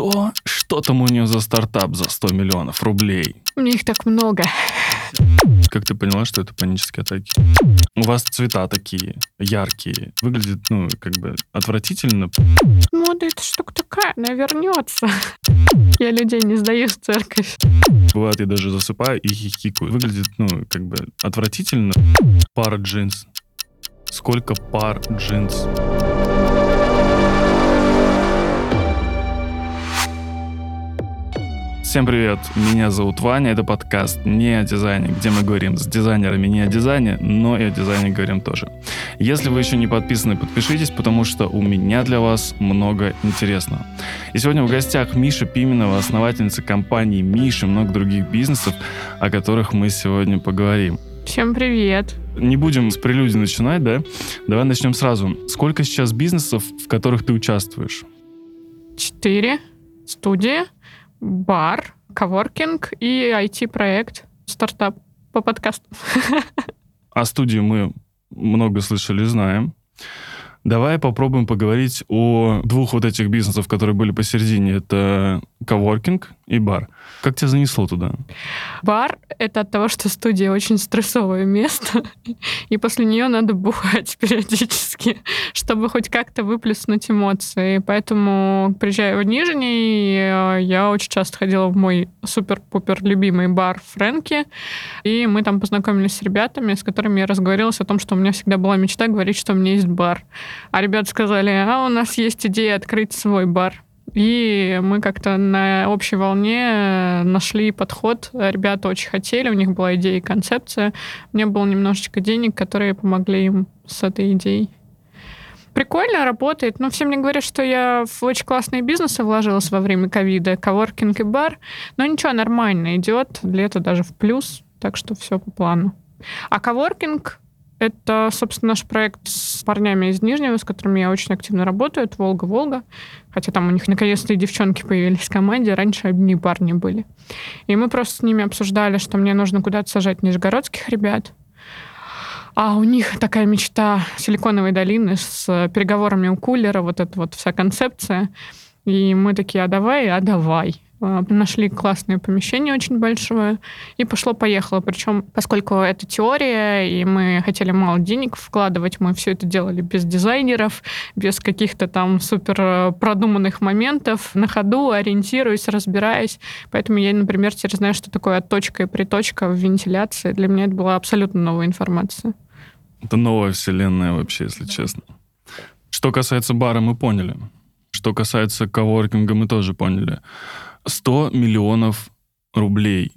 что? Что там у нее за стартап за 100 миллионов рублей? У меня их так много. Как ты поняла, что это панические атаки? У вас цвета такие яркие. Выглядит, ну, как бы отвратительно. Мода это штука такая, она вернется. Я людей не сдаю в церковь. Бывает, я даже засыпаю и хихикаю. Выглядит, ну, как бы отвратительно. Пара джинс. Сколько пар джинс? Всем привет, меня зовут Ваня, это подкаст не о дизайне, где мы говорим с дизайнерами не о дизайне, но и о дизайне говорим тоже. Если вы еще не подписаны, подпишитесь, потому что у меня для вас много интересного. И сегодня в гостях Миша Пименова, основательница компании Миши и много других бизнесов, о которых мы сегодня поговорим. Всем привет. Не будем с прелюдии начинать, да? Давай начнем сразу. Сколько сейчас бизнесов, в которых ты участвуешь? Четыре студии бар, коворкинг и IT-проект, стартап по подкасту. О студии мы много слышали, знаем. Давай попробуем поговорить о двух вот этих бизнесах, которые были посередине. Это коворкинг и бар. Как тебя занесло туда? Бар — это от того, что студия очень стрессовое место, и после нее надо бухать периодически, чтобы хоть как-то выплеснуть эмоции. Поэтому, приезжая в Нижний, я очень часто ходила в мой супер-пупер любимый бар Фрэнки, и мы там познакомились с ребятами, с которыми я разговорилась о том, что у меня всегда была мечта говорить, что у меня есть бар. А ребята сказали, а у нас есть идея открыть свой бар. И мы как-то на общей волне нашли подход. Ребята очень хотели, у них была идея и концепция. Мне было немножечко денег, которые помогли им с этой идеей. Прикольно работает, но все мне говорят, что я в очень классные бизнесы вложилась во время ковида, коворкинг и бар. Но ничего, нормально идет, лето даже в плюс, так что все по плану. А коворкинг это, собственно, наш проект с парнями из Нижнего, с которыми я очень активно работаю. Это «Волга-Волга». Хотя там у них наконец-то и девчонки появились в команде. Раньше одни парни были. И мы просто с ними обсуждали, что мне нужно куда-то сажать нижегородских ребят. А у них такая мечта Силиконовой долины с переговорами у кулера, вот эта вот вся концепция. И мы такие, а давай, а давай. А, нашли классное помещение очень большое, и пошло-поехало. Причем, поскольку это теория, и мы хотели мало денег вкладывать, мы все это делали без дизайнеров, без каких-то там супер э, продуманных моментов, на ходу, ориентируясь, разбираясь. Поэтому я, например, теперь знаю, что такое отточка и приточка в вентиляции. Для меня это была абсолютно новая информация. Это новая вселенная вообще, если честно. Что касается бара, мы поняли. Что касается коворкинга, мы тоже поняли. 100 миллионов рублей.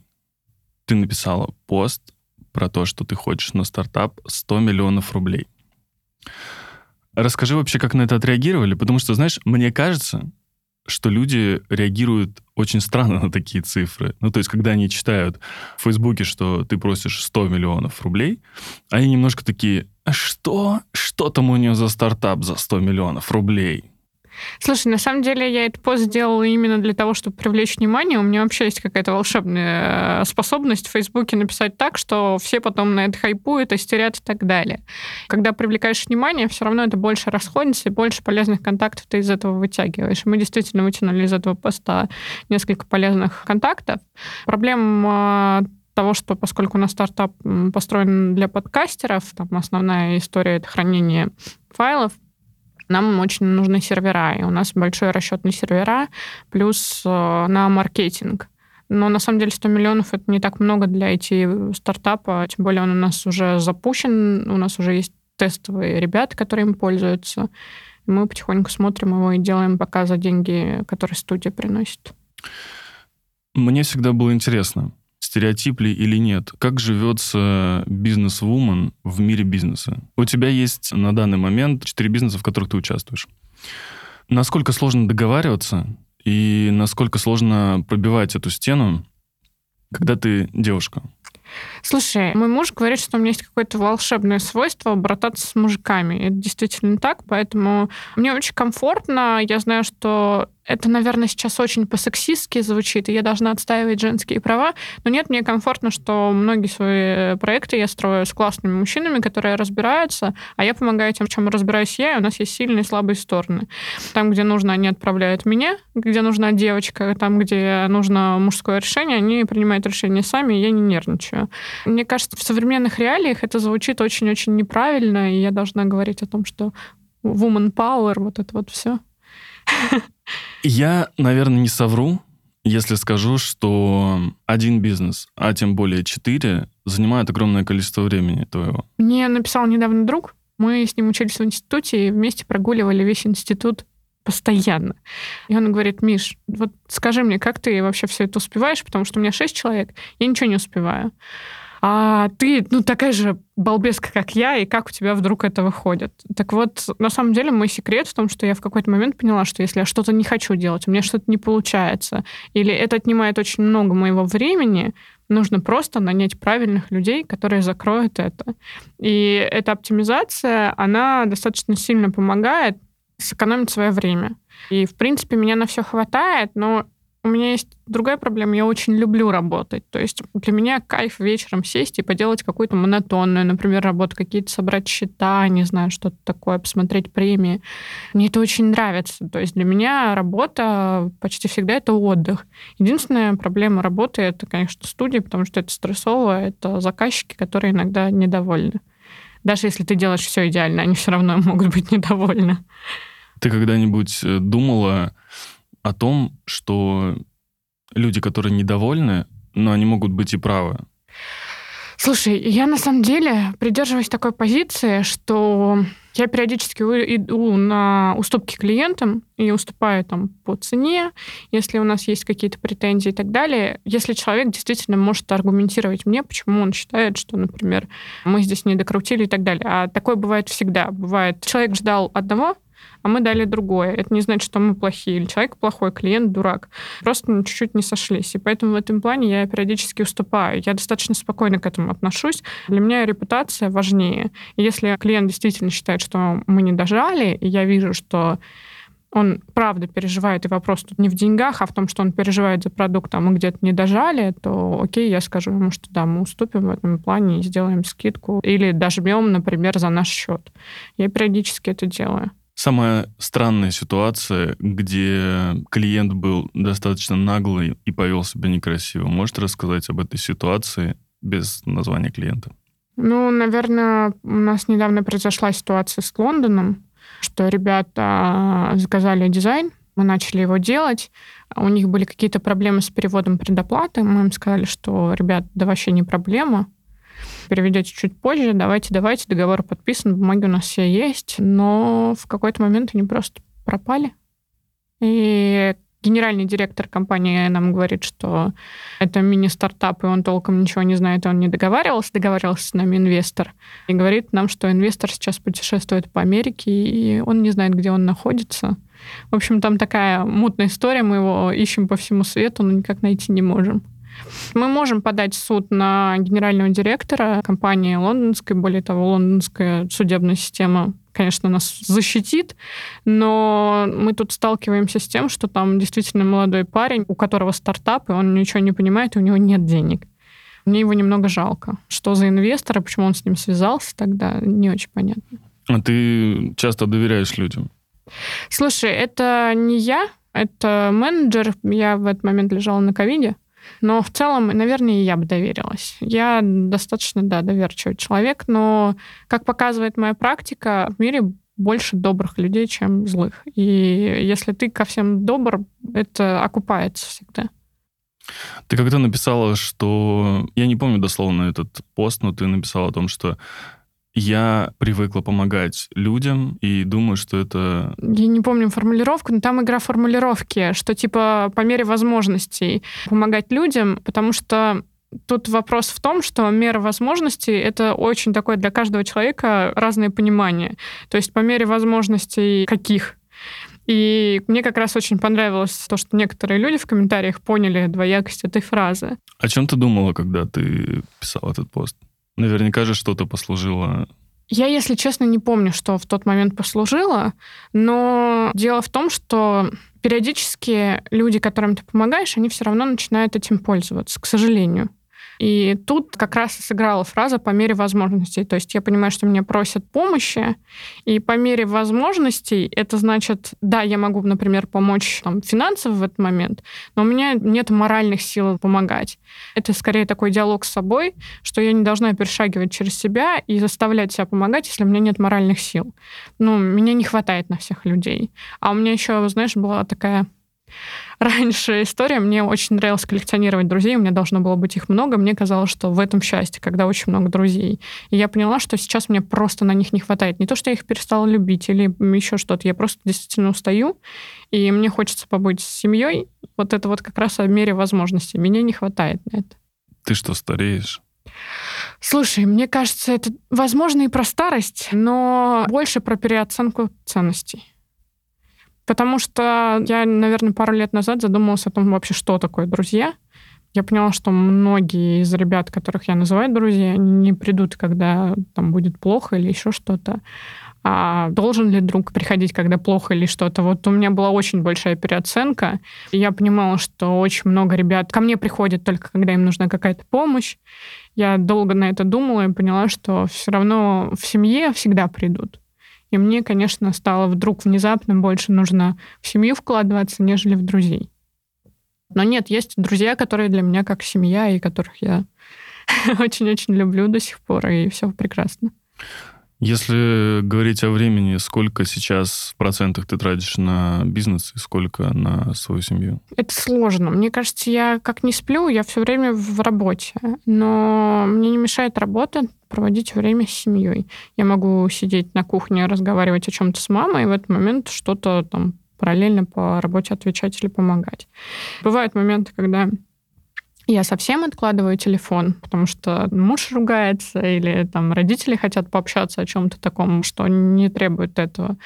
Ты написала пост про то, что ты хочешь на стартап 100 миллионов рублей. Расскажи вообще, как на это отреагировали, потому что, знаешь, мне кажется, что люди реагируют очень странно на такие цифры. Ну, то есть, когда они читают в Фейсбуке, что ты просишь 100 миллионов рублей, они немножко такие, а что? Что там у нее за стартап за 100 миллионов рублей? Слушай, на самом деле я этот пост сделала именно для того, чтобы привлечь внимание. У меня вообще есть какая-то волшебная э, способность в Фейсбуке написать так, что все потом на это хайпуют, истерят и так далее. Когда привлекаешь внимание, все равно это больше расходится, и больше полезных контактов ты из этого вытягиваешь. мы действительно вытянули из этого поста несколько полезных контактов. Проблема э, того, что поскольку у нас стартап построен для подкастеров, там основная история — это хранение файлов, нам очень нужны сервера, и у нас большой расчетный сервера, плюс э, на маркетинг. Но на самом деле 100 миллионов это не так много для IT-стартапа, тем более он у нас уже запущен, у нас уже есть тестовые ребята, которые им пользуются. Мы потихоньку смотрим его и делаем пока за деньги, которые студия приносит. Мне всегда было интересно, стереотип ли или нет. Как живется бизнес-вумен в мире бизнеса? У тебя есть на данный момент четыре бизнеса, в которых ты участвуешь. Насколько сложно договариваться и насколько сложно пробивать эту стену, когда ты девушка? Слушай, мой муж говорит, что у меня есть какое-то волшебное свойство брататься с мужиками. Это действительно так, поэтому мне очень комфортно. Я знаю, что это, наверное, сейчас очень по-сексистски звучит, и я должна отстаивать женские права. Но нет, мне комфортно, что многие свои проекты я строю с классными мужчинами, которые разбираются, а я помогаю тем, в чем разбираюсь я, и у нас есть сильные и слабые стороны. Там, где нужно, они отправляют меня, где нужна девочка, там, где нужно мужское решение, они принимают решение сами, и я не нервничаю. Мне кажется, в современных реалиях это звучит очень-очень неправильно, и я должна говорить о том, что woman power, вот это вот все. Я, наверное, не совру, если скажу, что один бизнес, а тем более четыре, занимает огромное количество времени твоего. Мне написал недавно друг, мы с ним учились в институте и вместе прогуливали весь институт постоянно. И он говорит, Миш, вот скажи мне, как ты вообще все это успеваешь, потому что у меня шесть человек, я ничего не успеваю а ты, ну, такая же балбеска, как я, и как у тебя вдруг это выходит? Так вот, на самом деле, мой секрет в том, что я в какой-то момент поняла, что если я что-то не хочу делать, у меня что-то не получается, или это отнимает очень много моего времени, нужно просто нанять правильных людей, которые закроют это. И эта оптимизация, она достаточно сильно помогает сэкономить свое время. И, в принципе, меня на все хватает, но у меня есть другая проблема. Я очень люблю работать. То есть для меня кайф вечером сесть и поделать какую-то монотонную, например, работу, какие-то собрать счета, не знаю, что-то такое, посмотреть премии. Мне это очень нравится. То есть для меня работа почти всегда это отдых. Единственная проблема работы — это, конечно, студия, потому что это стрессово, это заказчики, которые иногда недовольны. Даже если ты делаешь все идеально, они все равно могут быть недовольны. Ты когда-нибудь э, думала о том, что люди, которые недовольны, но они могут быть и правы. Слушай, я на самом деле придерживаюсь такой позиции, что я периодически иду на уступки клиентам и уступаю там по цене, если у нас есть какие-то претензии и так далее. Если человек действительно может аргументировать мне, почему он считает, что, например, мы здесь не докрутили и так далее. А такое бывает всегда. Бывает, человек ждал одного, а мы дали другое. Это не значит, что мы плохие, или человек плохой, клиент дурак. Просто чуть-чуть не сошлись. И поэтому в этом плане я периодически уступаю. Я достаточно спокойно к этому отношусь. Для меня репутация важнее. И если клиент действительно считает, что мы не дожали, и я вижу, что он правда переживает, и вопрос тут не в деньгах, а в том, что он переживает за продукт, а мы где-то не дожали, то окей, я скажу ему, что да, мы уступим в этом плане и сделаем скидку. Или дожмем, например, за наш счет. Я периодически это делаю. Самая странная ситуация, где клиент был достаточно наглый и повел себя некрасиво. Можете рассказать об этой ситуации без названия клиента? Ну, наверное, у нас недавно произошла ситуация с Лондоном, что ребята заказали дизайн, мы начали его делать, у них были какие-то проблемы с переводом предоплаты, мы им сказали, что, ребят, да вообще не проблема, переведете чуть позже, давайте, давайте, договор подписан, бумаги у нас все есть, но в какой-то момент они просто пропали. И генеральный директор компании нам говорит, что это мини-стартап, и он толком ничего не знает, он не договаривался, договаривался с нами инвестор, и говорит нам, что инвестор сейчас путешествует по Америке, и он не знает, где он находится. В общем, там такая мутная история, мы его ищем по всему свету, но никак найти не можем. Мы можем подать суд на генерального директора компании лондонской. Более того, лондонская судебная система конечно, нас защитит, но мы тут сталкиваемся с тем, что там действительно молодой парень, у которого стартап, и он ничего не понимает, и у него нет денег. Мне его немного жалко. Что за инвестор, и почему он с ним связался тогда, не очень понятно. А ты часто доверяешь людям? Слушай, это не я, это менеджер. Я в этот момент лежала на ковиде. Но в целом, наверное, я бы доверилась. Я достаточно, да, доверчивый человек, но, как показывает моя практика, в мире больше добрых людей, чем злых. И если ты ко всем добр, это окупается всегда. Ты когда написала, что... Я не помню дословно этот пост, но ты написала о том, что я привыкла помогать людям и думаю, что это... Я не помню формулировку, но там игра формулировки, что типа по мере возможностей помогать людям, потому что тут вопрос в том, что мера возможностей — это очень такое для каждого человека разное понимание. То есть по мере возможностей каких? И мне как раз очень понравилось то, что некоторые люди в комментариях поняли двоякость этой фразы. О чем ты думала, когда ты писал этот пост? Наверняка же что-то послужило я, если честно, не помню, что в тот момент послужило, но дело в том, что периодически люди, которым ты помогаешь, они все равно начинают этим пользоваться, к сожалению. И тут как раз сыграла фраза «по мере возможностей». То есть я понимаю, что меня просят помощи, и по мере возможностей это значит, да, я могу, например, помочь там, финансово в этот момент, но у меня нет моральных сил помогать. Это скорее такой диалог с собой, что я не должна перешагивать через себя и заставлять себя помогать, если у меня нет моральных сил. Ну, меня не хватает на всех людей. А у меня еще, знаешь, была такая раньше история. Мне очень нравилось коллекционировать друзей, у меня должно было быть их много. Мне казалось, что в этом счастье, когда очень много друзей. И я поняла, что сейчас мне просто на них не хватает. Не то, что я их перестала любить или еще что-то, я просто действительно устаю, и мне хочется побыть с семьей. Вот это вот как раз о мере возможностей. Меня не хватает на это. Ты что, стареешь? Слушай, мне кажется, это, возможно, и про старость, но больше про переоценку ценностей. Потому что я, наверное, пару лет назад задумалась о том вообще, что такое друзья. Я поняла, что многие из ребят, которых я называю друзья, не придут, когда там будет плохо или еще что-то. А должен ли друг приходить, когда плохо или что-то? Вот у меня была очень большая переоценка. И я понимала, что очень много ребят ко мне приходят только, когда им нужна какая-то помощь. Я долго на это думала и поняла, что все равно в семье всегда придут. И мне, конечно, стало вдруг внезапно больше нужно в семью вкладываться, нежели в друзей. Но нет, есть друзья, которые для меня как семья, и которых я очень-очень люблю до сих пор, и все прекрасно. Если говорить о времени, сколько сейчас в процентах ты тратишь на бизнес и сколько на свою семью? Это сложно. Мне кажется, я как не сплю, я все время в работе. Но мне не мешает работа проводить время с семьей. Я могу сидеть на кухне, разговаривать о чем-то с мамой, и в этот момент что-то там параллельно по работе отвечать или помогать. Бывают моменты, когда я совсем откладываю телефон, потому что муж ругается или там родители хотят пообщаться о чем-то таком, что не требует этого.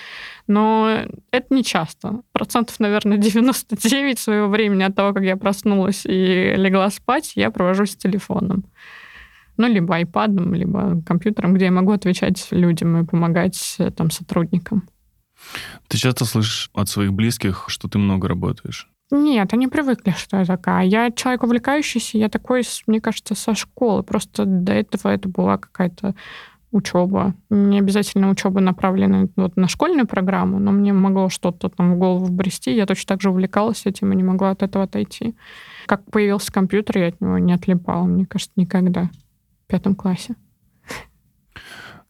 Но это не часто. Процентов, наверное, 99 своего времени от того, как я проснулась и легла спать, я провожу с телефоном. Ну, либо айпадом, либо компьютером, где я могу отвечать людям и помогать там сотрудникам. Ты часто слышишь от своих близких, что ты много работаешь? Нет, они привыкли, что я такая. Я человек увлекающийся, я такой, мне кажется, со школы. Просто до этого это была какая-то учеба. Не обязательно учеба направлена вот на школьную программу, но мне могло что-то там в голову вбрести. Я точно так же увлекалась этим и не могла от этого отойти. Как появился компьютер, я от него не отлипала, мне кажется, никогда. В пятом классе.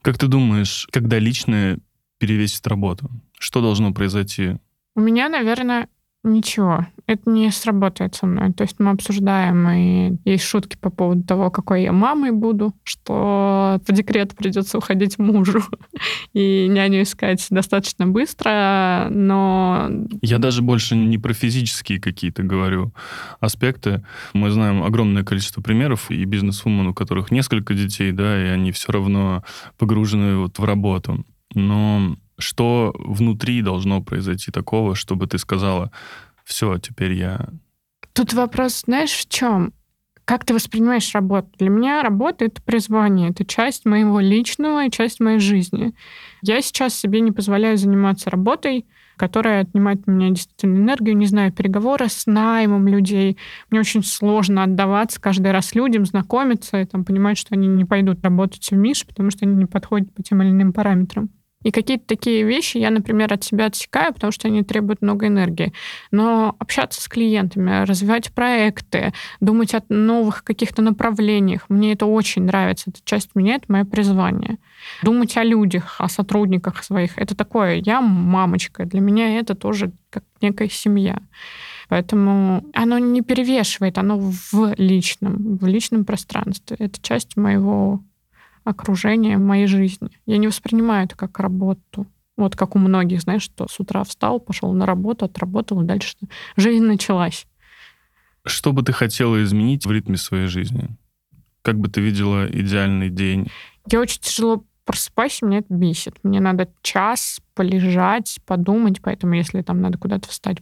Как ты думаешь, когда личное перевесит работу, что должно произойти? У меня, наверное, Ничего, это не сработает со мной. То есть мы обсуждаем, и есть шутки по поводу того, какой я мамой буду, что по декрету придется уходить мужу и няню искать достаточно быстро, но... Я даже больше не про физические какие-то говорю аспекты. Мы знаем огромное количество примеров и бизнес-вумен, у которых несколько детей, да, и они все равно погружены вот в работу. Но что внутри должно произойти такого, чтобы ты сказала, все, теперь я... Тут вопрос, знаешь, в чем? Как ты воспринимаешь работу? Для меня работа — это призвание, это часть моего личного и часть моей жизни. Я сейчас себе не позволяю заниматься работой, которая отнимает у меня действительно энергию, не знаю, переговоры с наймом людей. Мне очень сложно отдаваться каждый раз людям, знакомиться и там, понимать, что они не пойдут работать в Миш, потому что они не подходят по тем или иным параметрам. И какие-то такие вещи я, например, от себя отсекаю, потому что они требуют много энергии. Но общаться с клиентами, развивать проекты, думать о новых каких-то направлениях, мне это очень нравится. Это часть меня, это мое призвание. Думать о людях, о сотрудниках своих, это такое, я мамочка, для меня это тоже как некая семья. Поэтому оно не перевешивает, оно в личном, в личном пространстве. Это часть моего окружение моей жизни. Я не воспринимаю это как работу. Вот как у многих, знаешь, что с утра встал, пошел на работу, отработал, и дальше жизнь началась. Что бы ты хотела изменить в ритме своей жизни? Как бы ты видела идеальный день? Я очень тяжело просыпаюсь, меня это бесит. Мне надо час полежать, подумать, поэтому если там надо куда-то встать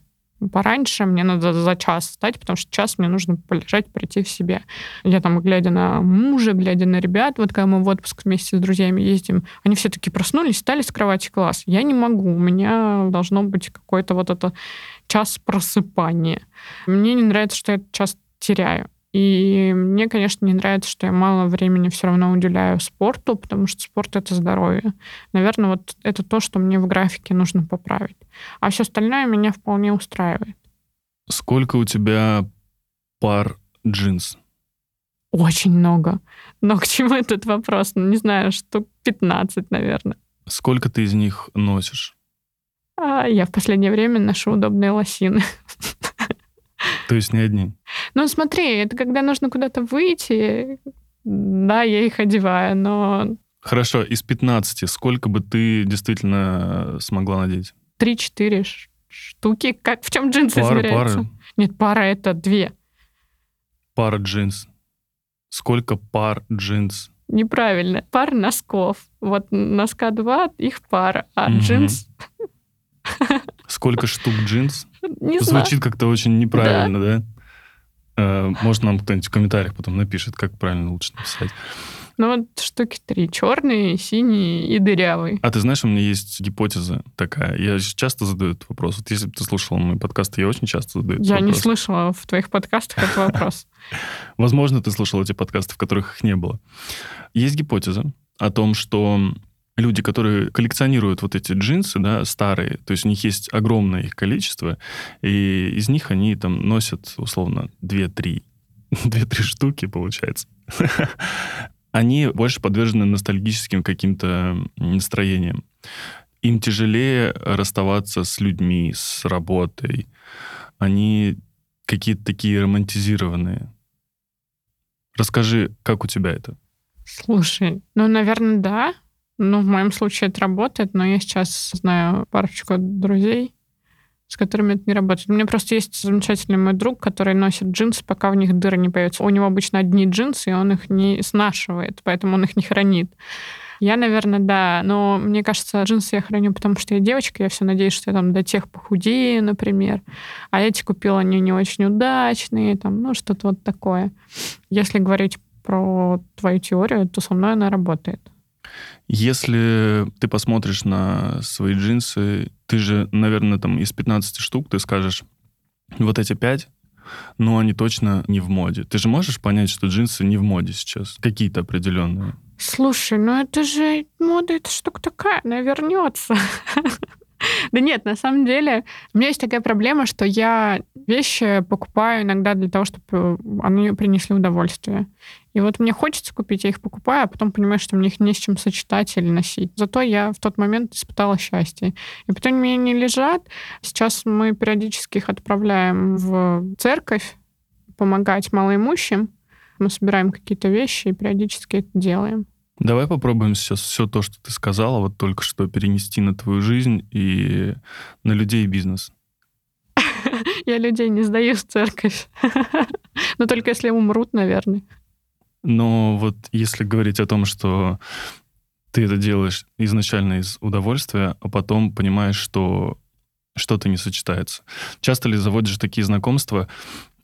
пораньше, мне надо за час встать, потому что час мне нужно полежать, прийти в себя. Я там, глядя на мужа, глядя на ребят, вот когда мы в отпуск вместе с друзьями ездим, они все таки проснулись, встали с кровати, класс. Я не могу, у меня должно быть какой-то вот это час просыпания. Мне не нравится, что я этот час теряю. И мне, конечно, не нравится, что я мало времени все равно уделяю спорту, потому что спорт — это здоровье. Наверное, вот это то, что мне в графике нужно поправить. А все остальное меня вполне устраивает. Сколько у тебя пар джинс? Очень много. Но к чему этот вопрос? Ну, не знаю, штук 15, наверное. Сколько ты из них носишь? А я в последнее время ношу удобные лосины. То есть не одни? Ну, смотри, это когда нужно куда-то выйти, да, я их одеваю, но... Хорошо, из 15 сколько бы ты действительно смогла надеть? Три-четыре штуки. Как, в чем джинсы пара, измеряются? Пара. Нет, пара — это две. Пара джинс. Сколько пар джинс? Неправильно. Пар носков. Вот носка два, их пара, а Мгм. джинс... Сколько штук джинс? Не знаю. Звучит как-то очень неправильно, да? Э, Может, нам кто-нибудь в комментариях потом напишет, как правильно лучше написать. Ну вот штуки три. Черный, синий и дырявый. А ты знаешь, у меня есть гипотеза такая. Я часто задаю этот вопрос. Вот если бы ты слушала мой подкаст, я очень часто задаю этот Я не вопрос. слышала в твоих подкастах этот вопрос. Возможно, ты слушал эти подкасты, в которых их не было. Есть гипотеза о том, что люди, которые коллекционируют вот эти джинсы, да, старые, то есть у них есть огромное их количество, и из них они там носят, условно, 2-3. 2-3 штуки, получается. Они больше подвержены ностальгическим каким-то настроениям. Им тяжелее расставаться с людьми, с работой. Они какие-то такие романтизированные. Расскажи, как у тебя это? Слушай, ну, наверное, да. Ну, в моем случае это работает, но я сейчас знаю парочку друзей, с которыми это не работает. У меня просто есть замечательный мой друг, который носит джинсы, пока в них дыры не появятся. У него обычно одни джинсы, и он их не снашивает, поэтому он их не хранит. Я, наверное, да, но мне кажется, джинсы я храню, потому что я девочка, я все надеюсь, что я там до тех похудею, например. А эти купила, они не очень удачные, там, ну, что-то вот такое. Если говорить про твою теорию, то со мной она работает. Если ты посмотришь на свои джинсы, ты же, наверное, там из 15 штук ты скажешь, вот эти 5, ну, они точно не в моде. Ты же можешь понять, что джинсы не в моде сейчас? Какие-то определенные. Слушай, ну это же мода, это штука такая, она вернется. Да нет, на самом деле, у меня есть такая проблема, что я вещи покупаю иногда для того, чтобы они принесли удовольствие. И вот мне хочется купить, я их покупаю, а потом понимаю, что мне их не с чем сочетать или носить. Зато я в тот момент испытала счастье. И потом мне не лежат. Сейчас мы периодически их отправляем в церковь помогать малоимущим. Мы собираем какие-то вещи и периодически это делаем. Давай попробуем сейчас все то, что ты сказала, вот только что перенести на твою жизнь и на людей и бизнес. Я людей не сдаю в церковь. Но только если умрут, наверное. Но вот если говорить о том, что ты это делаешь изначально из удовольствия, а потом понимаешь, что что-то не сочетается. Часто ли заводишь такие знакомства,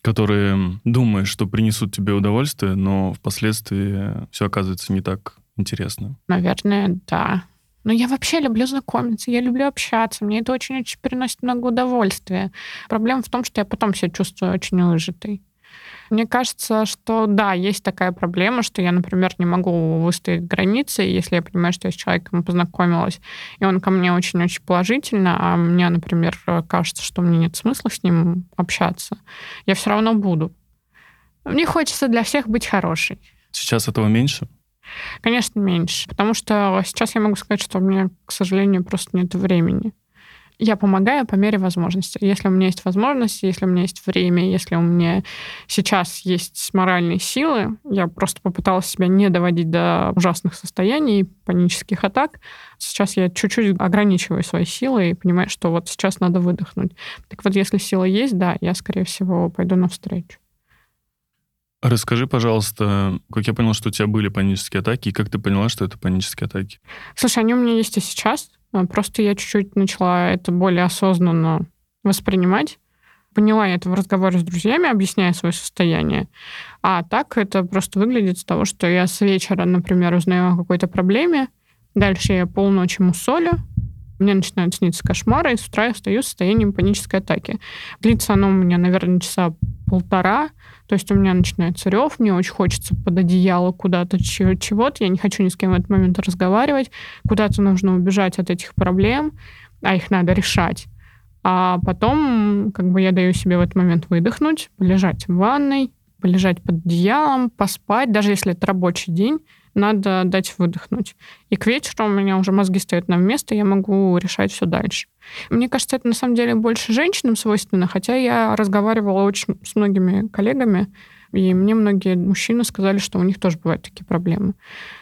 которые думаешь, что принесут тебе удовольствие, но впоследствии все оказывается не так интересно? Наверное, да. Но я вообще люблю знакомиться, я люблю общаться, мне это очень-очень приносит много удовольствия. Проблема в том, что я потом себя чувствую очень выжатой. Мне кажется, что да, есть такая проблема, что я, например, не могу выстоять границы, если я понимаю, что я с человеком познакомилась, и он ко мне очень-очень положительно, а мне, например, кажется, что мне нет смысла с ним общаться, я все равно буду. Мне хочется для всех быть хорошей. Сейчас этого меньше? Конечно, меньше, потому что сейчас я могу сказать, что у меня, к сожалению, просто нет времени я помогаю по мере возможности. Если у меня есть возможность, если у меня есть время, если у меня сейчас есть моральные силы, я просто попыталась себя не доводить до ужасных состояний, панических атак. Сейчас я чуть-чуть ограничиваю свои силы и понимаю, что вот сейчас надо выдохнуть. Так вот, если сила есть, да, я, скорее всего, пойду навстречу. Расскажи, пожалуйста, как я понял, что у тебя были панические атаки, и как ты поняла, что это панические атаки? Слушай, они у меня есть и сейчас. А, просто я чуть-чуть начала это более осознанно воспринимать. Поняла я это в разговоре с друзьями, объясняя свое состояние. А так это просто выглядит с того, что я с вечера, например, узнаю о какой-то проблеме, дальше я полночи мусолю, мне начинают сниться кошмары, и с утра я встаю в состоянии панической атаки. Длится оно у меня, наверное, часа полтора, то есть у меня начинается рев, мне очень хочется под одеяло куда-то чего-то, я не хочу ни с кем в этот момент разговаривать, куда-то нужно убежать от этих проблем, а их надо решать. А потом как бы я даю себе в этот момент выдохнуть, полежать в ванной, полежать под одеялом, поспать, даже если это рабочий день, надо дать выдохнуть. И к вечеру у меня уже мозги стоят на место, я могу решать все дальше. Мне кажется, это на самом деле больше женщинам свойственно, хотя я разговаривала очень с многими коллегами, и мне многие мужчины сказали, что у них тоже бывают такие проблемы.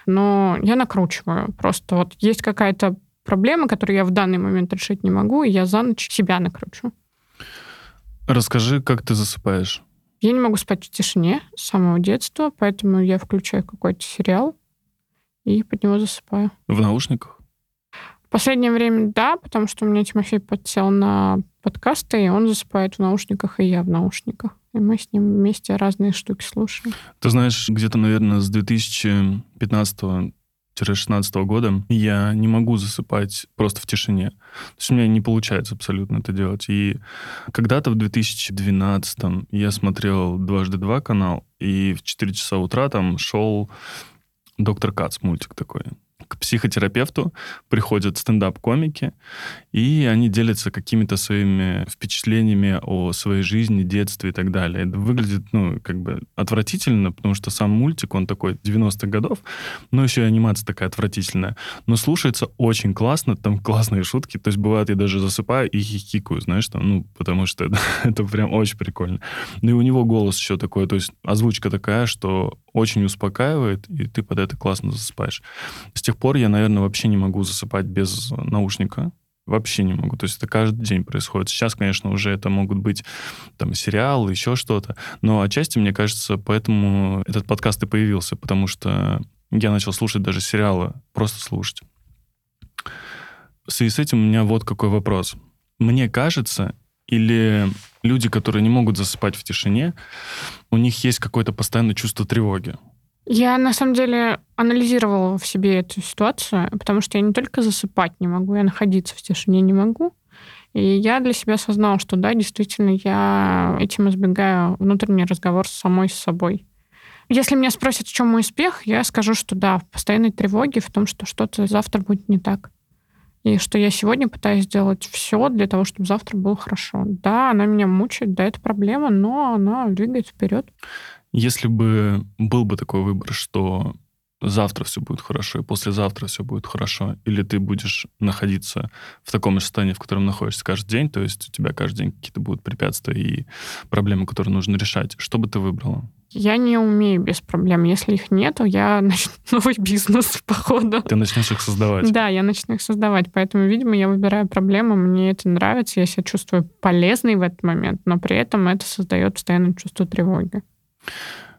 Но я накручиваю. Просто вот есть какая-то проблема, которую я в данный момент решить не могу, и я за ночь себя накручу. Расскажи, как ты засыпаешь? Я не могу спать в тишине с самого детства, поэтому я включаю какой-то сериал и под него засыпаю. В наушниках? В последнее время да, потому что у меня Тимофей подсел на подкасты, и он засыпает в наушниках, и я в наушниках. И мы с ним вместе разные штуки слушаем. Ты знаешь, где-то, наверное, с 2015 2016 года я не могу засыпать просто в тишине. То есть у меня не получается абсолютно это делать. И когда-то в 2012 я смотрел «Дважды два» канал, и в 4 часа утра там шел «Доктор Кац» мультик такой к психотерапевту приходят стендап-комики, и они делятся какими-то своими впечатлениями о своей жизни, детстве и так далее. Это выглядит, ну, как бы отвратительно, потому что сам мультик, он такой 90-х годов, но еще и анимация такая отвратительная. Но слушается очень классно, там классные шутки, то есть бывает, я даже засыпаю и хихикаю, знаешь, там, ну, потому что это, это прям очень прикольно. Ну и у него голос еще такой, то есть озвучка такая, что очень успокаивает, и ты под это классно засыпаешь. С тех пор я, наверное, вообще не могу засыпать без наушника. Вообще не могу. То есть это каждый день происходит. Сейчас, конечно, уже это могут быть там сериалы, еще что-то. Но отчасти, мне кажется, поэтому этот подкаст и появился, потому что я начал слушать даже сериалы, просто слушать. В связи с этим у меня вот какой вопрос. Мне кажется, или люди, которые не могут засыпать в тишине, у них есть какое-то постоянное чувство тревоги. Я, на самом деле, анализировала в себе эту ситуацию, потому что я не только засыпать не могу, я находиться в тишине не могу. И я для себя осознала, что да, действительно, я этим избегаю внутренний разговор с самой с собой. Если меня спросят, в чем мой успех, я скажу, что да, в постоянной тревоге, в том, что что-то завтра будет не так. И что я сегодня пытаюсь сделать все для того, чтобы завтра было хорошо. Да, она меня мучает, да, это проблема, но она двигает вперед. Если бы был бы такой выбор, что завтра все будет хорошо, и послезавтра все будет хорошо, или ты будешь находиться в таком же состоянии, в котором находишься каждый день, то есть у тебя каждый день какие-то будут препятствия и проблемы, которые нужно решать, что бы ты выбрала? Я не умею без проблем. Если их нету, я начну новый бизнес, походу. Ты начнешь их создавать. Да, я начну их создавать. Поэтому, видимо, я выбираю проблемы, мне это нравится, я себя чувствую полезной в этот момент, но при этом это создает постоянное чувство тревоги.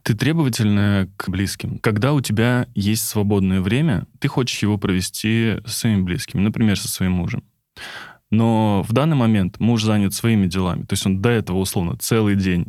Ты требовательная к близким. Когда у тебя есть свободное время, ты хочешь его провести со своими близкими, например, со своим мужем. Но в данный момент муж занят своими делами. То есть он до этого, условно, целый день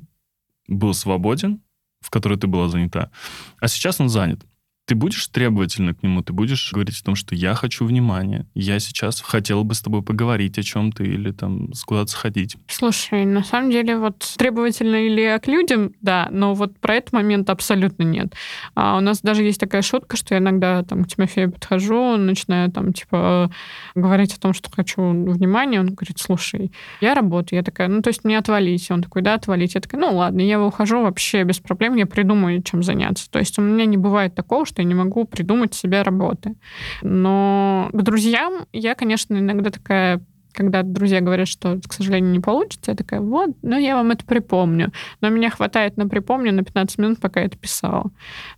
был свободен, в которой ты была занята, а сейчас он занят ты будешь требовательно к нему, ты будешь говорить о том, что я хочу внимания, я сейчас хотела бы с тобой поговорить о чем-то или там куда-то сходить. Слушай, на самом деле вот требовательно или к людям, да, но вот про этот момент абсолютно нет. А у нас даже есть такая шутка, что я иногда там к Тимофею подхожу, начинаю там типа говорить о том, что хочу внимания, он говорит, слушай, я работаю, я такая, ну то есть мне отвалить, он такой, да, отвалить, я такая, ну ладно, я ухожу вообще без проблем, я придумаю, чем заняться. То есть у меня не бывает такого, что я не могу придумать себе работы. Но к друзьям я, конечно, иногда такая когда друзья говорят, что, к сожалению, не получится, я такая, вот, ну, я вам это припомню. Но меня хватает на припомню на 15 минут, пока я это писала.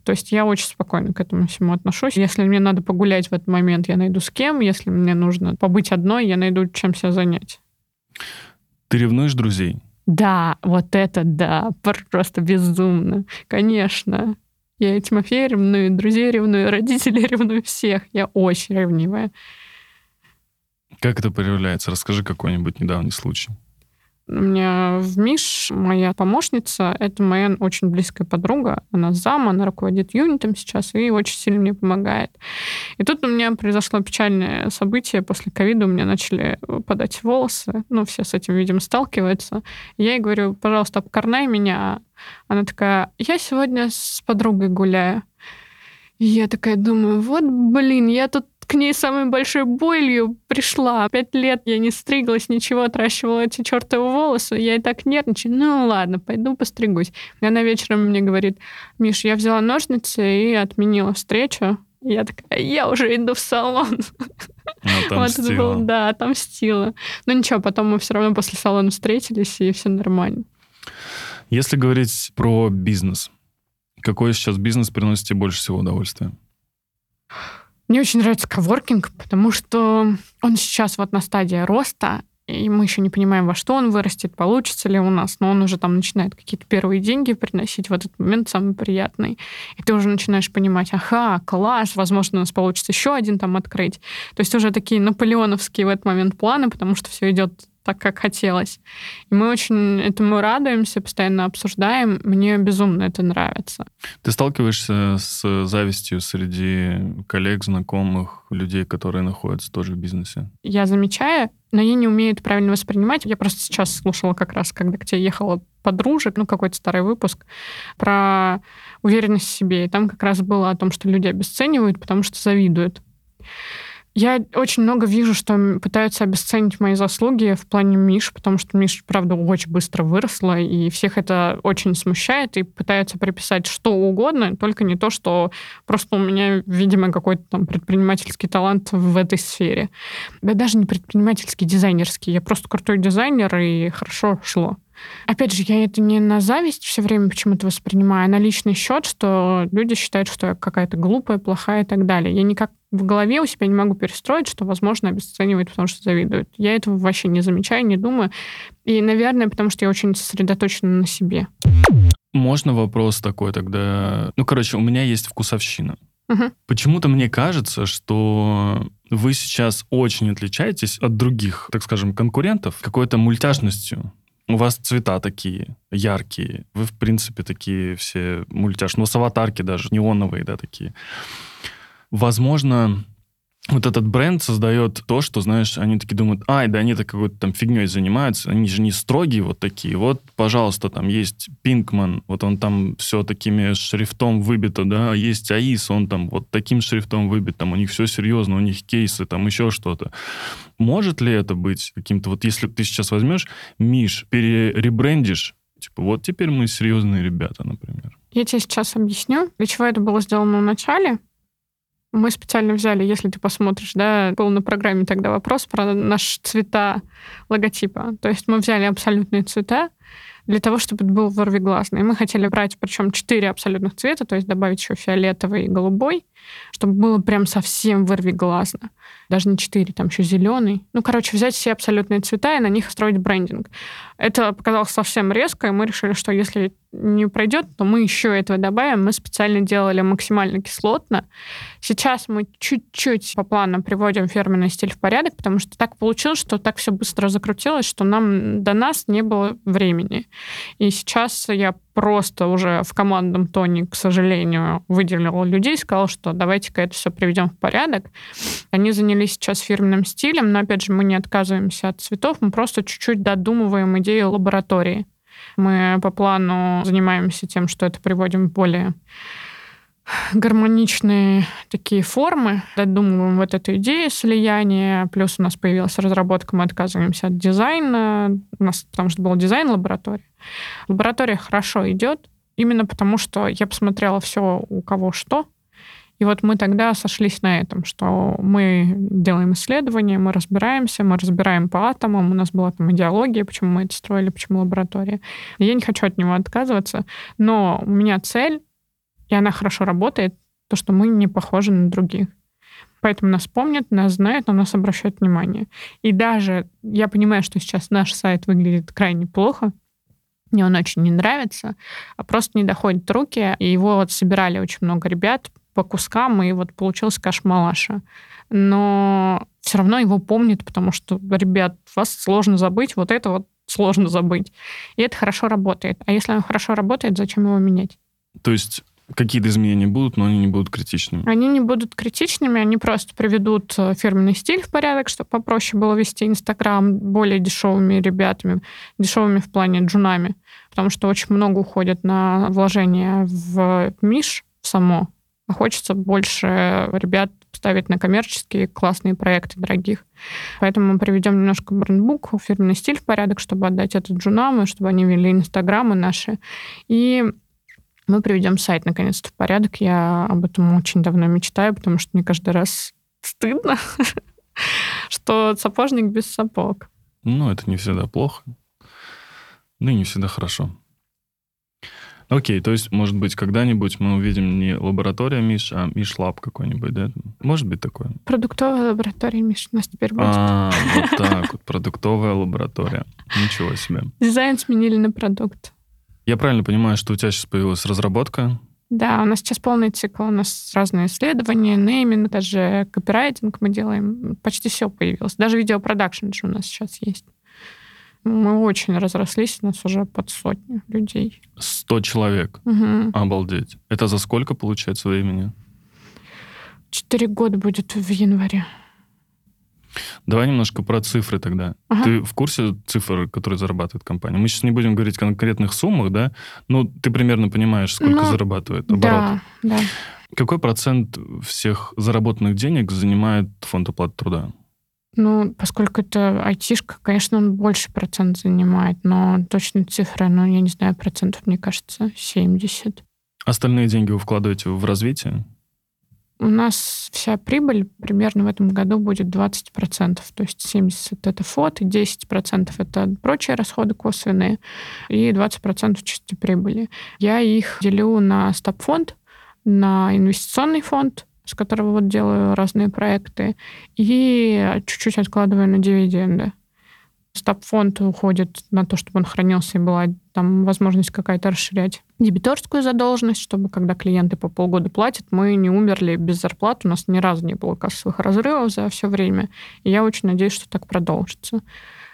То есть я очень спокойно к этому всему отношусь. Если мне надо погулять в этот момент, я найду с кем. Если мне нужно побыть одной, я найду чем себя занять. Ты ревнуешь друзей? Да, вот это да, просто безумно. Конечно. Я и Тимофея ревную, и друзей ревную, и родителей ревную, всех. Я очень ревнивая. Как это проявляется? Расскажи какой-нибудь недавний случай. У меня в МИШ моя помощница, это моя очень близкая подруга. Она зам, она руководит юнитом сейчас и очень сильно мне помогает. И тут у меня произошло печальное событие. После ковида у меня начали падать волосы. Ну, все с этим, видимо, сталкиваются. Я ей говорю, пожалуйста, обкорнай меня. Она такая, я сегодня с подругой гуляю. И я такая думаю, вот, блин, я тут к ней самой большой болью пришла. Пять лет я не стриглась, ничего, отращивала эти чертовы волосы. Я и так нервничаю. Ну ладно, пойду постригусь. И она вечером мне говорит, Миш, я взяла ножницы и отменила встречу. Я такая, я уже иду в салон. Вот это было, да, отомстила. Но ничего, потом мы все равно после салона встретились, и все нормально. Если говорить про бизнес, какой сейчас бизнес приносит тебе больше всего удовольствия? Мне очень нравится коворкинг, потому что он сейчас вот на стадии роста, и мы еще не понимаем, во что он вырастет, получится ли у нас, но он уже там начинает какие-то первые деньги приносить в этот момент самый приятный. И ты уже начинаешь понимать, ага, класс, возможно, у нас получится еще один там открыть. То есть уже такие наполеоновские в этот момент планы, потому что все идет так, как хотелось. И мы очень этому радуемся, постоянно обсуждаем. Мне безумно это нравится. Ты сталкиваешься с завистью среди коллег, знакомых, людей, которые находятся тоже в бизнесе? Я замечаю, но я не умею это правильно воспринимать. Я просто сейчас слушала как раз, когда к тебе ехала подружек, ну, какой-то старый выпуск про уверенность в себе. И там как раз было о том, что люди обесценивают, потому что завидуют. Я очень много вижу, что пытаются обесценить мои заслуги в плане Миш, потому что Миш, правда, очень быстро выросла, и всех это очень смущает, и пытаются приписать что угодно, только не то, что просто у меня, видимо, какой-то там предпринимательский талант в этой сфере. Да даже не предпринимательский, дизайнерский. Я просто крутой дизайнер, и хорошо шло. Опять же, я это не на зависть все время почему-то воспринимаю, а на личный счет, что люди считают, что я какая-то глупая, плохая и так далее. Я никак в голове у себя не могу перестроить, что, возможно, обесценивают, потому что завидуют. Я этого вообще не замечаю, не думаю. И, наверное, потому что я очень сосредоточена на себе. Можно вопрос такой тогда? Ну, короче, у меня есть вкусовщина. Угу. Почему-то мне кажется, что вы сейчас очень отличаетесь от других, так скажем, конкурентов какой-то мультяшностью. У вас цвета такие яркие. Вы, в принципе, такие все мультяшные. Ну, с аватарки даже, неоновые, да, такие. Возможно, вот этот бренд создает то, что, знаешь, они такие думают, ай, да они-то какой-то там фигней занимаются, они же не строгие вот такие. Вот, пожалуйста, там есть Пинкман, вот он там все такими шрифтом выбито, да, есть АИС, он там вот таким шрифтом выбит, там у них все серьезно, у них кейсы, там еще что-то. Может ли это быть каким-то, вот если ты сейчас возьмешь, Миш, переребрендишь, типа, вот теперь мы серьезные ребята, например. Я тебе сейчас объясню, для чего это было сделано в начале. Мы специально взяли, если ты посмотришь, да, был на программе тогда вопрос про наши цвета логотипа. То есть мы взяли абсолютные цвета для того, чтобы это был ворвиглазный. Мы хотели брать, причем, четыре абсолютных цвета, то есть добавить еще фиолетовый и голубой, чтобы было прям совсем вырвиглазно. Даже не четыре, там еще зеленый. Ну, короче, взять все абсолютные цвета и на них строить брендинг. Это показалось совсем резко, и мы решили, что если не пройдет, то мы еще этого добавим. Мы специально делали максимально кислотно. Сейчас мы чуть-чуть по плану приводим фирменный стиль в порядок, потому что так получилось, что так все быстро закрутилось, что нам до нас не было времени. И сейчас я просто уже в командном тоне, к сожалению, выделила людей, сказала, что давайте-ка это все приведем в порядок. Они занялись сейчас фирменным стилем, но, опять же, мы не отказываемся от цветов, мы просто чуть-чуть додумываем идею лаборатории. Мы по плану занимаемся тем, что это приводим более гармоничные такие формы. Додумываем вот эту идею слияния. Плюс у нас появилась разработка, мы отказываемся от дизайна, у нас, потому что был дизайн лаборатории. Лаборатория хорошо идет, именно потому что я посмотрела все у кого что, и вот мы тогда сошлись на этом, что мы делаем исследования, мы разбираемся, мы разбираем по атомам, у нас была там идеология, почему мы это строили, почему лаборатория. Я не хочу от него отказываться, но у меня цель, и она хорошо работает, то, что мы не похожи на других. Поэтому нас помнят, нас знают, на нас обращают внимание. И даже я понимаю, что сейчас наш сайт выглядит крайне плохо, мне он очень не нравится, а просто не доходит руки. И его вот собирали очень много ребят по кускам, и вот получился каш-малаша. Но все равно его помнят, потому что, ребят, вас сложно забыть, вот это вот сложно забыть. И это хорошо работает. А если он хорошо работает, зачем его менять? То есть какие-то изменения будут, но они не будут критичными. Они не будут критичными, они просто приведут э, фирменный стиль в порядок, чтобы попроще было вести Инстаграм более дешевыми ребятами, дешевыми в плане джунами, потому что очень много уходит на вложение в Миш само, а хочется больше ребят ставить на коммерческие классные проекты дорогих. Поэтому мы приведем немножко брендбук, фирменный стиль в порядок, чтобы отдать это джунам, и чтобы они вели инстаграмы наши. И мы приведем сайт наконец-то в порядок. Я об этом очень давно мечтаю, потому что мне каждый раз стыдно, что сапожник без сапог. Ну, это не всегда плохо. Ну и не всегда хорошо. Окей, то есть, может быть, когда-нибудь мы увидим не лаборатория Миш, а Миш Lab какой-нибудь, да? Может быть такое? Продуктовая лаборатория Миш у нас теперь будет. А, вот так вот, продуктовая лаборатория. Ничего себе. Дизайн сменили на продукт. Я правильно понимаю, что у тебя сейчас появилась разработка? Да, у нас сейчас полный цикл, у нас разные исследования, нейминг, даже копирайтинг мы делаем, почти все появилось. Даже видеопродакшн же у нас сейчас есть. Мы очень разрослись, у нас уже под сотню людей. Сто человек? Угу. Обалдеть. Это за сколько, получается, времени? Четыре года будет в январе. Давай немножко про цифры тогда. Ага. Ты в курсе цифр, которые зарабатывает компания? Мы сейчас не будем говорить о конкретных суммах, да? Но ты примерно понимаешь, сколько Ну, зарабатывает оборот. Да, да. Какой процент всех заработанных денег занимает фонд оплаты труда? Ну, поскольку это айтишка, конечно, он больше процент занимает, но точные цифры, ну, я не знаю, процентов, мне кажется, 70. Остальные деньги вы вкладываете в развитие? У нас вся прибыль примерно в этом году будет 20%. То есть 70% это фото, 10% это прочие расходы косвенные и 20% чистой прибыли. Я их делю на стоп-фонд, на инвестиционный фонд, с которого вот делаю разные проекты, и чуть-чуть откладываю на дивиденды. Стоп-фонд уходит на то, чтобы он хранился и была там возможность какая-то расширять дебиторскую задолженность, чтобы когда клиенты по полгода платят, мы не умерли без зарплат. У нас ни разу не было кассовых разрывов за все время. И я очень надеюсь, что так продолжится.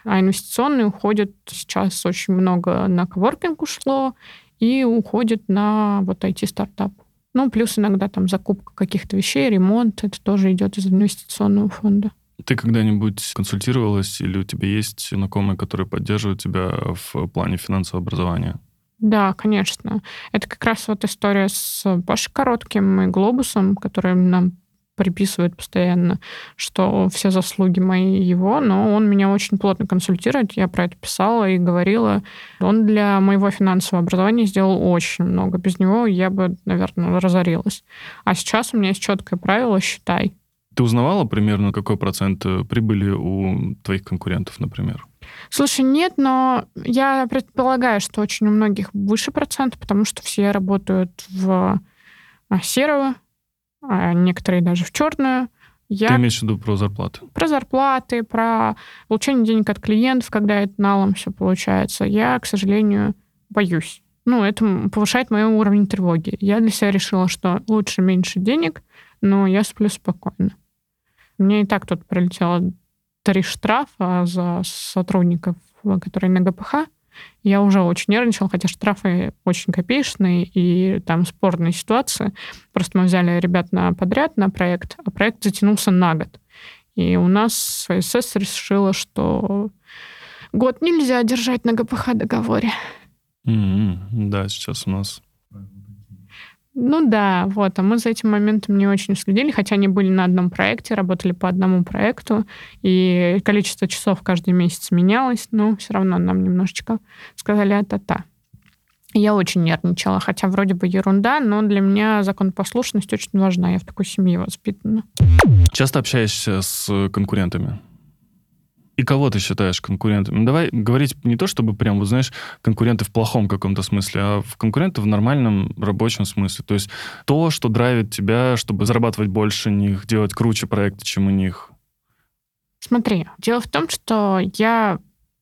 А инвестиционные уходят сейчас очень много на коворкинг ушло и уходит на вот IT-стартап. Ну, плюс иногда там закупка каких-то вещей, ремонт, это тоже идет из инвестиционного фонда. Ты когда-нибудь консультировалась или у тебя есть знакомые, которые поддерживают тебя в плане финансового образования? Да, конечно. Это как раз вот история с Пашей Коротким и Глобусом, который нам приписывает постоянно, что все заслуги мои его, но он меня очень плотно консультирует, я про это писала и говорила. Он для моего финансового образования сделал очень много. Без него я бы, наверное, разорилась. А сейчас у меня есть четкое правило «считай». Ты узнавала примерно, какой процент э, прибыли у твоих конкурентов, например? Слушай, нет, но я предполагаю, что очень у многих выше процент, потому что все работают в а, серого, а некоторые даже в черную. Я Ты имеешь в виду про зарплаты? про зарплаты, про получение денег от клиентов, когда это налом все получается. Я, к сожалению, боюсь. Ну, это повышает мой уровень тревоги. Я для себя решила, что лучше меньше денег, но я сплю спокойно. Мне и так тут прилетело три штрафа за сотрудников, которые на ГПХ. Я уже очень нервничала, хотя штрафы очень копеечные и там спорные ситуации. Просто мы взяли ребят на подряд на проект, а проект затянулся на год. И у нас СС решила, что год нельзя держать на ГПХ договоре. М-м, Да, сейчас у нас Ну да, вот. А мы за этим моментом не очень следили, хотя они были на одном проекте, работали по одному проекту, и количество часов каждый месяц менялось, но все равно нам немножечко сказали а-та-та. Я очень нервничала, хотя вроде бы ерунда, но для меня законопослушность очень важна. Я в такой семье воспитана. Часто общаешься с конкурентами? И кого ты считаешь конкурентами? Ну, Давай говорить не то, чтобы прям, вот знаешь, конкуренты в плохом каком-то смысле, а в конкуренты в нормальном рабочем смысле. То есть то, что драйвит тебя, чтобы зарабатывать больше них, делать круче проекты, чем у них. Смотри, дело в том, что я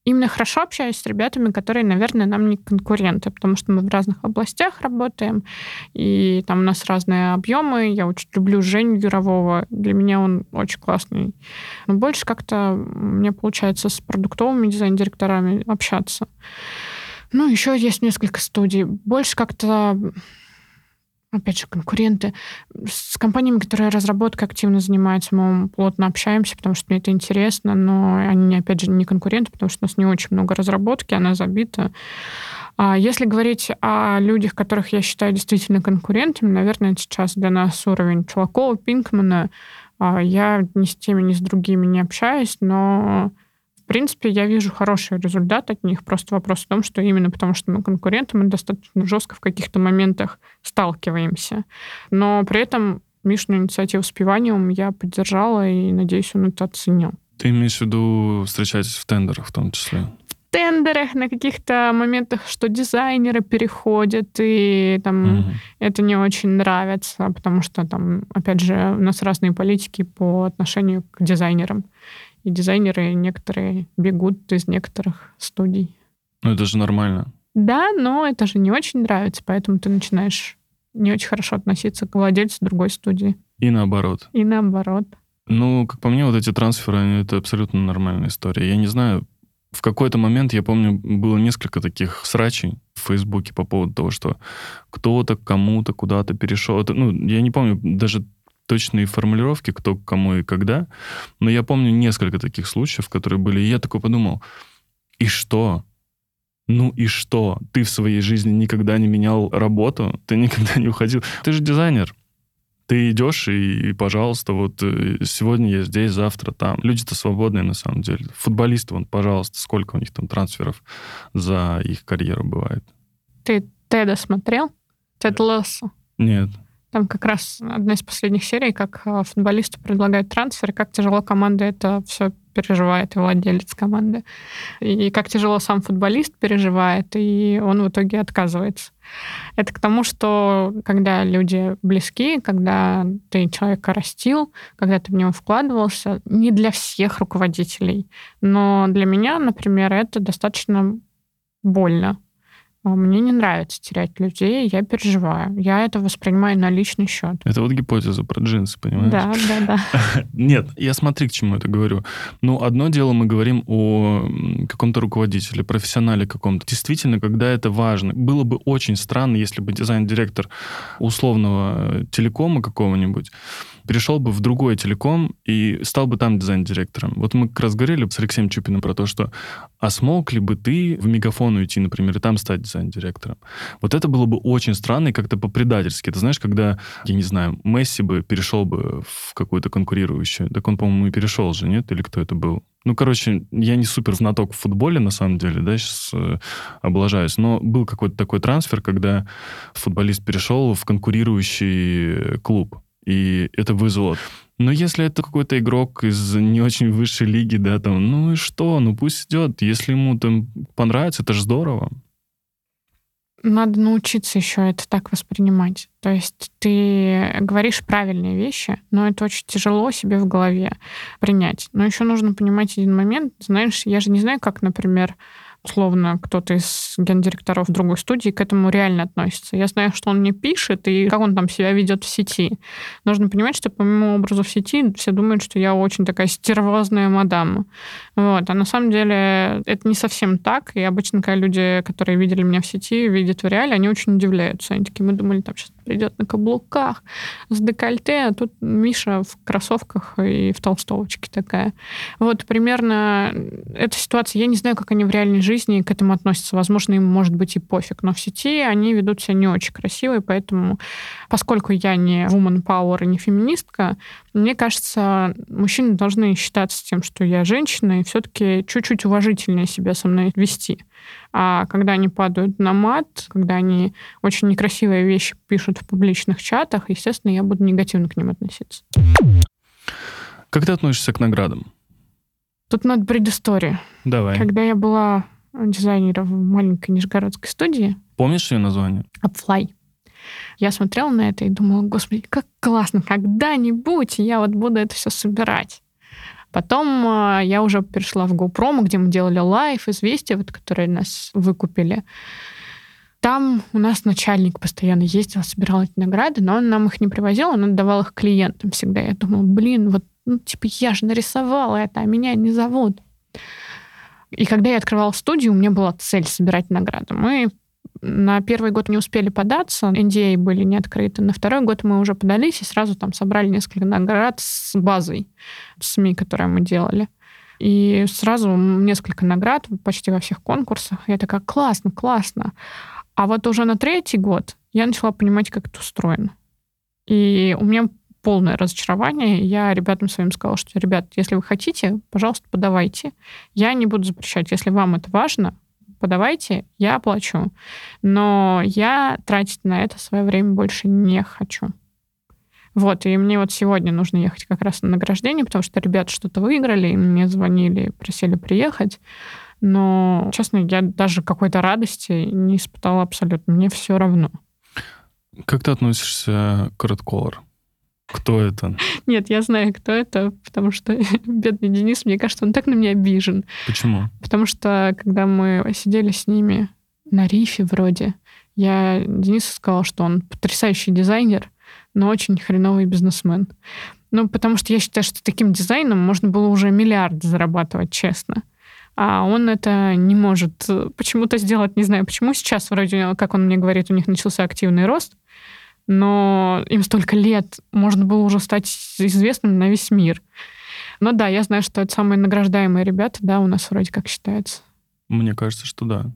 именно хорошо общаюсь с ребятами, которые, наверное, нам не конкуренты, потому что мы в разных областях работаем, и там у нас разные объемы. Я очень люблю Женю Юрового. Для меня он очень классный. Но больше как-то мне получается с продуктовыми дизайн-директорами общаться. Ну, еще есть несколько студий. Больше как-то опять же, конкуренты. С компаниями, которые разработкой активно занимаются, мы плотно общаемся, потому что мне это интересно, но они, опять же, не конкуренты, потому что у нас не очень много разработки, она забита. А если говорить о людях, которых я считаю действительно конкурентами, наверное, сейчас для нас уровень Чулакова, Пинкмана. А я ни с теми, ни с другими не общаюсь, но принципе, я вижу хороший результат от них. Просто вопрос в том, что именно потому, что мы конкуренты, мы достаточно жестко в каких-то моментах сталкиваемся. Но при этом Мишину инициативу с пиванием я поддержала, и, надеюсь, он это оценил. Ты имеешь в виду встречать в тендерах в том числе? В тендерах, на каких-то моментах, что дизайнеры переходят, и там угу. это не очень нравится, потому что там, опять же, у нас разные политики по отношению к дизайнерам и дизайнеры некоторые бегут из некоторых студий. Ну, это же нормально. Да, но это же не очень нравится, поэтому ты начинаешь не очень хорошо относиться к владельцу другой студии. И наоборот. И наоборот. Ну, как по мне, вот эти трансферы, это абсолютно нормальная история. Я не знаю, в какой-то момент, я помню, было несколько таких срачей в Фейсбуке по поводу того, что кто-то кому-то куда-то перешел. Это, ну, я не помню даже точные формулировки, кто кому и когда, но я помню несколько таких случаев, которые были, и я такой подумал, и что? Ну и что? Ты в своей жизни никогда не менял работу, ты никогда не уходил. Ты же дизайнер. Ты идешь и, и, пожалуйста, вот э, сегодня я здесь, завтра там. Люди-то свободные на самом деле. Футболисты, вон, пожалуйста, сколько у них там трансферов за их карьеру бывает. Ты Теда смотрел? Тед Лоссо? Нет. Там как раз одна из последних серий, как а, футболисту предлагают трансфер, как тяжело команда это все переживает, и владелец команды. И как тяжело сам футболист переживает, и он в итоге отказывается. Это к тому, что когда люди близки, когда ты человека растил, когда ты в него вкладывался, не для всех руководителей, но для меня, например, это достаточно больно мне не нравится терять людей, я переживаю. Я это воспринимаю на личный счет. Это вот гипотеза про джинсы, понимаешь? Да, да, да. Нет, я смотри, к чему это говорю. Ну, одно дело мы говорим о каком-то руководителе, профессионале каком-то. Действительно, когда это важно. Было бы очень странно, если бы дизайн-директор условного телекома какого-нибудь перешел бы в другой телеком и стал бы там дизайн-директором. Вот мы как раз говорили с Алексеем Чупиным про то, что а смог ли бы ты в Мегафон уйти, например, и там стать дизайн-директором? Вот это было бы очень странно и как-то по-предательски. Ты знаешь, когда, я не знаю, Месси бы перешел бы в какую-то конкурирующую, так он, по-моему, и перешел же, нет? Или кто это был? Ну, короче, я не супер знаток в футболе, на самом деле, да, сейчас э, облажаюсь, но был какой-то такой трансфер, когда футболист перешел в конкурирующий клуб и это вызвало. Но если это какой-то игрок из не очень высшей лиги, да, там, ну и что, ну пусть идет. Если ему там понравится, это же здорово. Надо научиться еще это так воспринимать. То есть ты говоришь правильные вещи, но это очень тяжело себе в голове принять. Но еще нужно понимать один момент. Знаешь, я же не знаю, как, например, условно, кто-то из гендиректоров другой студии к этому реально относится. Я знаю, что он мне пишет и как он там себя ведет в сети. Нужно понимать, что по моему образу в сети все думают, что я очень такая стервозная мадам. Вот. А на самом деле это не совсем так. И обычно, когда люди, которые видели меня в сети, видят в реале, они очень удивляются. Они такие, мы думали, там сейчас придет на каблуках с декольте, а тут Миша в кроссовках и в толстовочке такая. Вот примерно эта ситуация. Я не знаю, как они в реальной жизни к этому относятся. Возможно, им может быть и пофиг. Но в сети они ведут себя не очень красиво, и поэтому, поскольку я не woman power и не феминистка, мне кажется, мужчины должны считаться тем, что я женщина, и все-таки чуть-чуть уважительнее себя со мной вести. А когда они падают на мат, когда они очень некрасивые вещи пишут в публичных чатах, естественно, я буду негативно к ним относиться. Как ты относишься к наградам? Тут надо предыстория. Давай. Когда я была дизайнером в маленькой нижегородской студии. Помнишь ее название? Upfly. Я смотрела на это и думала, господи, как классно, когда-нибудь я вот буду это все собирать. Потом э, я уже перешла в GoPro, где мы делали Life, известия, вот, которые нас выкупили. Там у нас начальник постоянно ездил, собирал эти награды, но он нам их не привозил, он отдавал их клиентам всегда. Я думала, блин, вот, ну, типа, я же нарисовала это, а меня не зовут. И когда я открывала студию, у меня была цель собирать награды. Мы на первый год не успели податься, NDA а были не открыты. На второй год мы уже подались и сразу там собрали несколько наград с базой СМИ, которые мы делали. И сразу несколько наград почти во всех конкурсах. Я такая, классно, классно. А вот уже на третий год я начала понимать, как это устроено. И у меня полное разочарование. Я ребятам своим сказала, что, ребят, если вы хотите, пожалуйста, подавайте. Я не буду запрещать. Если вам это важно, подавайте, я оплачу. Но я тратить на это свое время больше не хочу. Вот, и мне вот сегодня нужно ехать как раз на награждение, потому что ребята что-то выиграли, и мне звонили, просили приехать. Но, честно, я даже какой-то радости не испытала абсолютно. Мне все равно. Как ты относишься к Red Color? Кто это? Нет, я знаю, кто это, потому что бедный Денис, мне кажется, он так на меня обижен. Почему? Потому что, когда мы сидели с ними на рифе вроде, я Денису сказала, что он потрясающий дизайнер, но очень хреновый бизнесмен. Ну, потому что я считаю, что таким дизайном можно было уже миллиард зарабатывать, честно. А он это не может почему-то сделать, не знаю почему. Сейчас вроде, как он мне говорит, у них начался активный рост, но им столько лет, можно было уже стать известным на весь мир. Но да, я знаю, что это самые награждаемые ребята, да, у нас вроде как считается. Мне кажется, что да.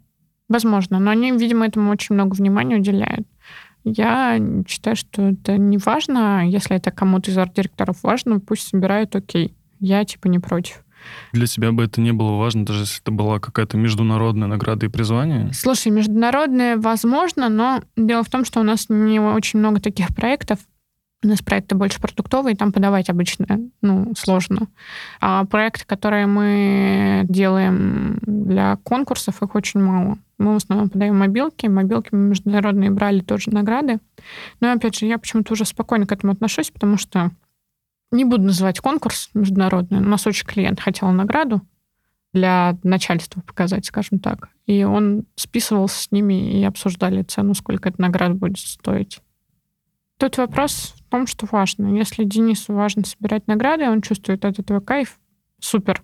Возможно, но они, видимо, этому очень много внимания уделяют. Я считаю, что это не важно. Если это кому-то из арт-директоров важно, пусть собирают, окей. Я, типа, не против. Для тебя бы это не было важно, даже если это была какая-то международная награда и призвание? Слушай, международная возможно, но дело в том, что у нас не очень много таких проектов. У нас проекты больше продуктовые, там подавать обычно ну, сложно. А проекты, которые мы делаем для конкурсов, их очень мало. Мы в основном подаем мобилки. Мобилки мы международные брали тоже награды. Но, опять же, я почему-то уже спокойно к этому отношусь, потому что не буду называть конкурс международный. У нас очень клиент хотел награду для начальства показать, скажем так. И он списывался с ними и обсуждали цену, сколько эта награда будет стоить. Тут вопрос в том, что важно. Если Денису важно собирать награды, он чувствует от этого кайф, супер.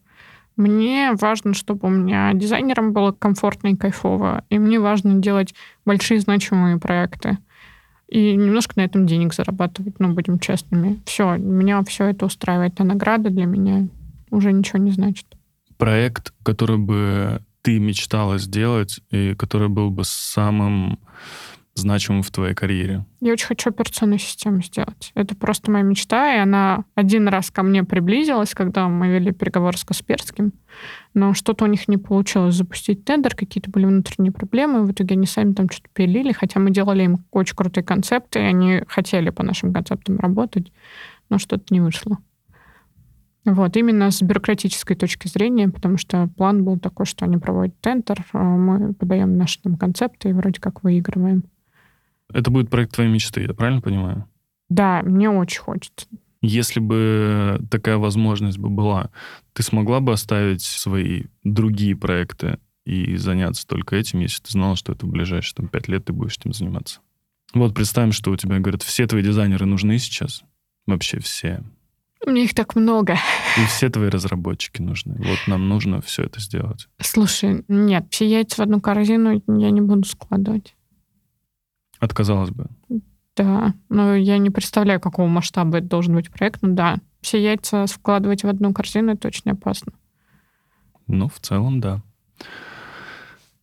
Мне важно, чтобы у меня дизайнерам было комфортно и кайфово, и мне важно делать большие значимые проекты и немножко на этом денег зарабатывать, ну, будем честными. Все, меня все это устраивает. А награда для меня уже ничего не значит. Проект, который бы ты мечтала сделать и который был бы самым значимым в твоей карьере? Я очень хочу операционную систему сделать. Это просто моя мечта, и она один раз ко мне приблизилась, когда мы вели переговоры с Касперским, но что-то у них не получилось запустить тендер, какие-то были внутренние проблемы, в итоге они сами там что-то пилили, хотя мы делали им очень крутые концепты, и они хотели по нашим концептам работать, но что-то не вышло. Вот, именно с бюрократической точки зрения, потому что план был такой, что они проводят тендер, а мы подаем наши там концепты и вроде как выигрываем. Это будет проект твоей мечты, я правильно понимаю? Да, мне очень хочется. Если бы такая возможность бы была, ты смогла бы оставить свои другие проекты и заняться только этим, если ты знала, что это в ближайшие там, пять лет ты будешь этим заниматься? Вот представим, что у тебя, говорят, все твои дизайнеры нужны сейчас. Вообще все. Мне их так много. И все твои разработчики нужны. Вот нам нужно все это сделать. Слушай, нет, все яйца в одну корзину я не буду складывать. Отказалась бы. Да, но я не представляю, какого масштаба это должен быть проект. Ну да, все яйца складывать в одну корзину, это очень опасно. Ну, в целом, да.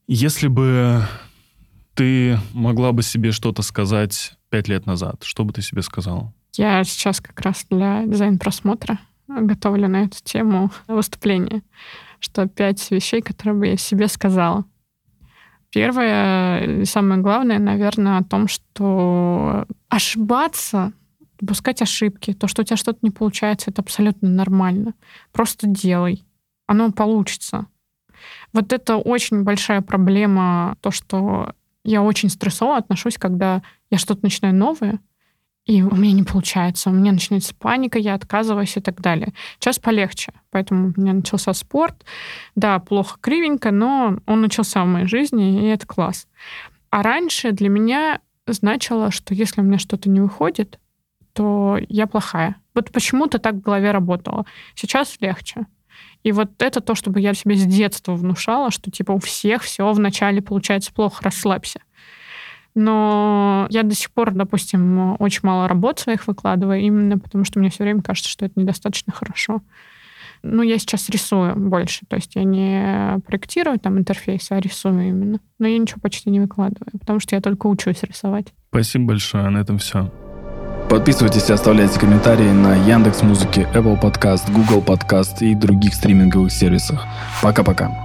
Если бы ты могла бы себе что-то сказать пять лет назад, что бы ты себе сказала? Я сейчас как раз для дизайн-просмотра готовлю на эту тему выступление, что пять вещей, которые бы я себе сказала. Первое и самое главное, наверное, о том, что ошибаться, допускать ошибки, то, что у тебя что-то не получается, это абсолютно нормально. Просто делай. Оно получится. Вот это очень большая проблема, то, что я очень стрессово отношусь, когда я что-то начинаю новое, и у меня не получается, у меня начинается паника, я отказываюсь и так далее. Сейчас полегче, поэтому у меня начался спорт. Да, плохо, кривенько, но он начался в моей жизни, и это класс. А раньше для меня значило, что если у меня что-то не выходит, то я плохая. Вот почему-то так в голове работало. Сейчас легче. И вот это то, чтобы я себе с детства внушала, что типа у всех все вначале получается плохо, расслабься. Но я до сих пор, допустим, очень мало работ своих выкладываю, именно потому что мне все время кажется, что это недостаточно хорошо. Ну, я сейчас рисую больше, то есть я не проектирую там интерфейс, а рисую именно. Но я ничего почти не выкладываю, потому что я только учусь рисовать. Спасибо большое, на этом все. Подписывайтесь и оставляйте комментарии на Яндекс Музыке, Apple Podcast, Google Podcast и других стриминговых сервисах. Пока-пока.